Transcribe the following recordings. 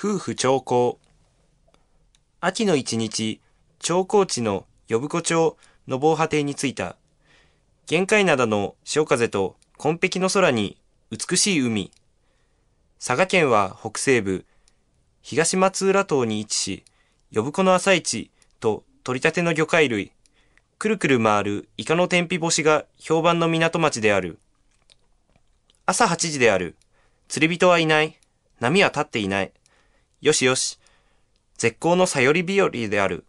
夫婦長考。秋の一日、長高地の呼子町の防波堤に着いた。玄界灘の潮風と紺碧の空に美しい海。佐賀県は北西部、東松浦島に位置し、呼子の朝市と取り立ての魚介類、くるくる回るイカの天日干しが評判の港町である。朝8時である。釣り人はいない。波は立っていない。よしよし。絶好のさより日和である。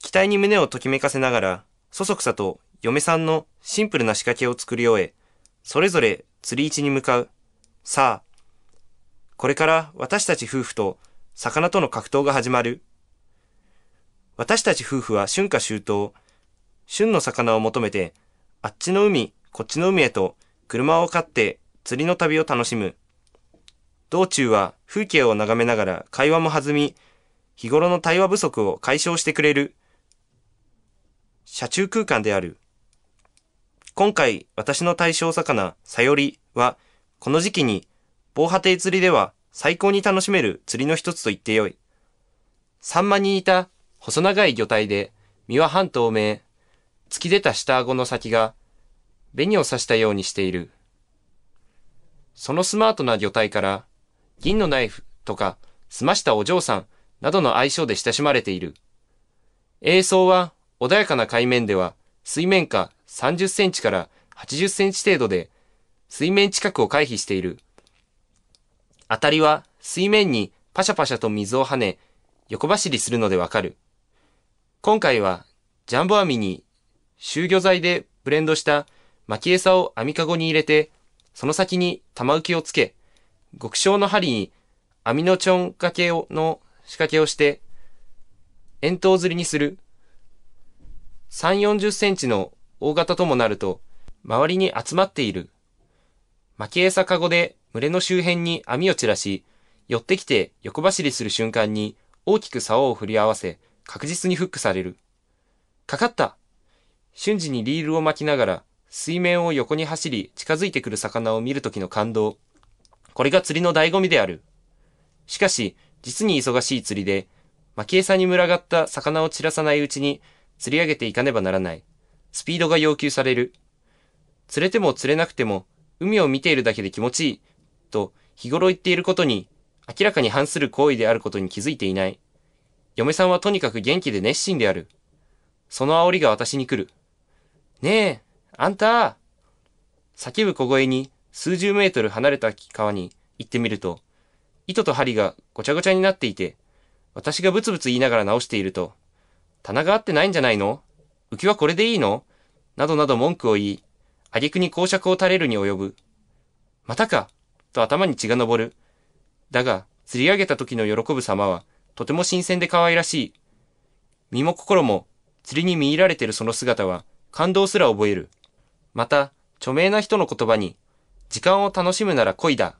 期待に胸をときめかせながら、そそくさと嫁さんのシンプルな仕掛けを作り終え、それぞれ釣り市に向かう。さあ、これから私たち夫婦と魚との格闘が始まる。私たち夫婦は春夏秋冬、旬の魚を求めて、あっちの海、こっちの海へと車を買って釣りの旅を楽しむ。道中は風景を眺めながら会話も弾み、日頃の対話不足を解消してくれる、車中空間である。今回、私の対象魚、さよりは、この時期に、防波堤釣りでは最高に楽しめる釣りの一つと言ってよい。サンマに似た細長い魚体で、身は半透明、突き出た下顎の先が、紅を刺したようにしている。そのスマートな魚体から、銀のナイフとか、澄ましたお嬢さんなどの愛称で親しまれている。映像は穏やかな海面では水面下30センチから80センチ程度で水面近くを回避している。当たりは水面にパシャパシャと水を跳ね横走りするのでわかる。今回はジャンボ網に集魚剤でブレンドした巻き餌を網かごに入れてその先に玉浮きをつけ極小の針に網のちょん掛けをの仕掛けをして、円筒釣りにする。3、40センチの大型ともなると、周りに集まっている。巻き餌かごで群れの周辺に網を散らし、寄ってきて横走りする瞬間に大きく竿を振り合わせ、確実にフックされる。かかった瞬時にリールを巻きながら、水面を横に走り近づいてくる魚を見るときの感動。これが釣りの醍醐味である。しかし、実に忙しい釣りで、巻き餌に群がった魚を散らさないうちに釣り上げていかねばならない。スピードが要求される。釣れても釣れなくても、海を見ているだけで気持ちいい、と日頃言っていることに、明らかに反する行為であることに気づいていない。嫁さんはとにかく元気で熱心である。その煽りが私に来る。ねえ、あんた叫ぶ小声に数十メートル離れた川に行ってみると、糸と針がごちゃごちゃになっていて、私がブツブツ言いながら直していると、棚が合ってないんじゃないの？浮きはこれでいいの？などなど文句を言い、挙句に公爵を垂れるに及ぶ。またかと頭に血が昇る。だが、釣り上げた時の喜ぶ様は、とても新鮮で可愛らしい。身も心も、釣りに見入られてるその姿は、感動すら覚える。また、著名な人の言葉に、時間を楽しむなら恋だ。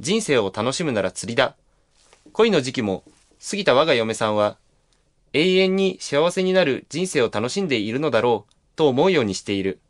人生を楽しむなら釣りだ。恋の時期も過ぎた我が嫁さんは永遠に幸せになる人生を楽しんでいるのだろうと思うようにしている。